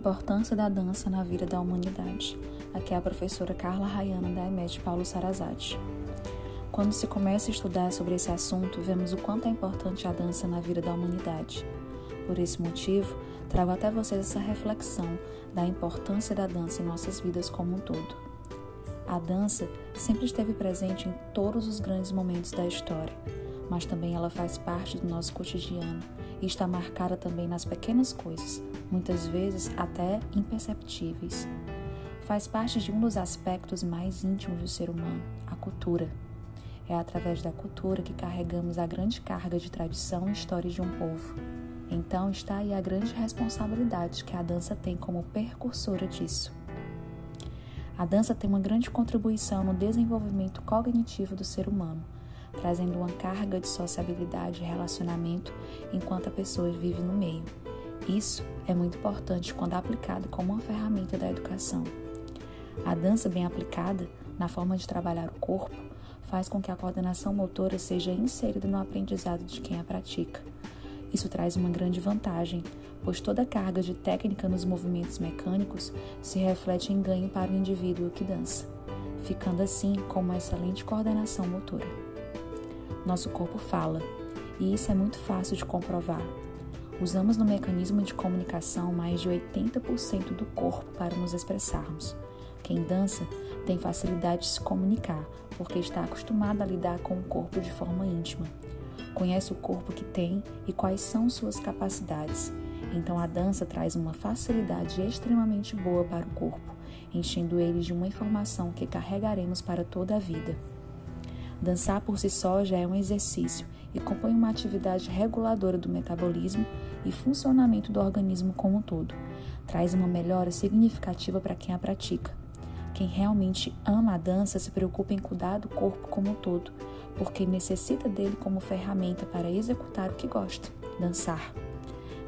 importância da dança na vida da humanidade. Aqui é a professora Carla Rayana da EMED Paulo Sarazati. Quando se começa a estudar sobre esse assunto, vemos o quanto é importante a dança na vida da humanidade. Por esse motivo, trago até vocês essa reflexão da importância da dança em nossas vidas como um todo. A dança sempre esteve presente em todos os grandes momentos da história, mas também ela faz parte do nosso cotidiano e está marcada também nas pequenas coisas, muitas vezes até imperceptíveis. Faz parte de um dos aspectos mais íntimos do ser humano, a cultura. É através da cultura que carregamos a grande carga de tradição e história de um povo. Então está aí a grande responsabilidade que a dança tem como percursora disso. A dança tem uma grande contribuição no desenvolvimento cognitivo do ser humano trazendo uma carga de sociabilidade e relacionamento enquanto a pessoa vive no meio. Isso é muito importante quando aplicado como uma ferramenta da educação. A dança bem aplicada, na forma de trabalhar o corpo, faz com que a coordenação motora seja inserida no aprendizado de quem a pratica. Isso traz uma grande vantagem, pois toda a carga de técnica nos movimentos mecânicos se reflete em ganho para o indivíduo que dança, ficando assim com uma excelente coordenação motora. Nosso corpo fala, e isso é muito fácil de comprovar. Usamos no mecanismo de comunicação mais de 80% do corpo para nos expressarmos. Quem dança tem facilidade de se comunicar, porque está acostumado a lidar com o corpo de forma íntima. Conhece o corpo que tem e quais são suas capacidades. Então a dança traz uma facilidade extremamente boa para o corpo, enchendo ele de uma informação que carregaremos para toda a vida. Dançar por si só já é um exercício e compõe uma atividade reguladora do metabolismo e funcionamento do organismo como um todo. Traz uma melhora significativa para quem a pratica. Quem realmente ama a dança se preocupa em cuidar do corpo como um todo, porque necessita dele como ferramenta para executar o que gosta, dançar.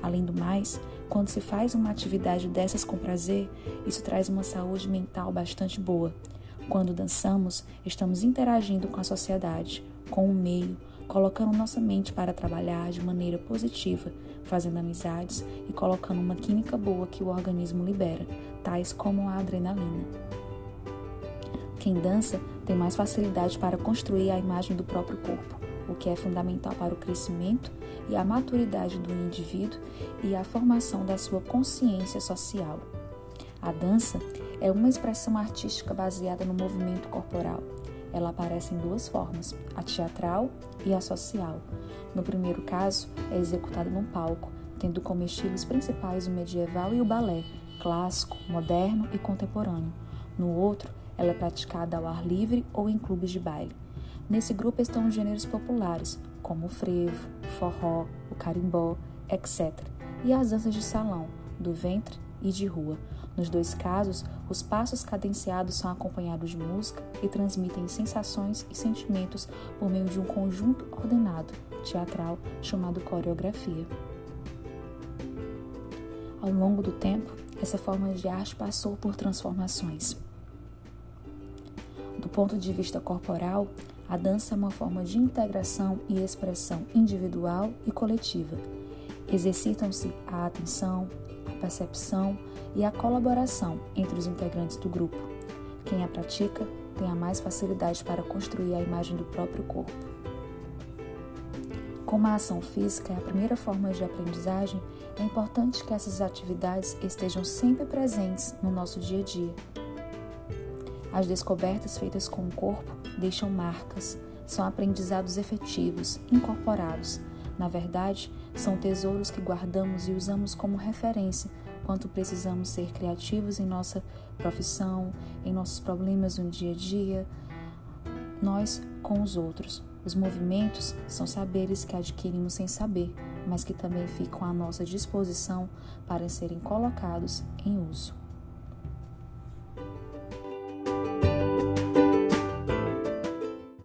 Além do mais, quando se faz uma atividade dessas com prazer, isso traz uma saúde mental bastante boa quando dançamos, estamos interagindo com a sociedade, com o meio, colocando nossa mente para trabalhar de maneira positiva, fazendo amizades e colocando uma química boa que o organismo libera, tais como a adrenalina. Quem dança tem mais facilidade para construir a imagem do próprio corpo, o que é fundamental para o crescimento e a maturidade do indivíduo e a formação da sua consciência social. A dança é uma expressão artística baseada no movimento corporal. Ela aparece em duas formas, a teatral e a social. No primeiro caso, é executada num palco, tendo como estilos principais o medieval e o balé, clássico, moderno e contemporâneo. No outro, ela é praticada ao ar livre ou em clubes de baile. Nesse grupo estão os gêneros populares, como o frevo, o forró, o carimbó, etc., e as danças de salão, do ventre e de rua. Nos dois casos, os passos cadenciados são acompanhados de música e transmitem sensações e sentimentos por meio de um conjunto ordenado, teatral, chamado coreografia. Ao longo do tempo, essa forma de arte passou por transformações. Do ponto de vista corporal, a dança é uma forma de integração e expressão individual e coletiva. Exercitam-se a atenção, a percepção e a colaboração entre os integrantes do grupo. Quem a pratica tem a mais facilidade para construir a imagem do próprio corpo. Como a ação física é a primeira forma de aprendizagem, é importante que essas atividades estejam sempre presentes no nosso dia a dia. As descobertas feitas com o corpo deixam marcas, são aprendizados efetivos, incorporados. Na verdade, são tesouros que guardamos e usamos como referência quanto precisamos ser criativos em nossa profissão, em nossos problemas no dia a dia, nós com os outros. Os movimentos são saberes que adquirimos sem saber, mas que também ficam à nossa disposição para serem colocados em uso.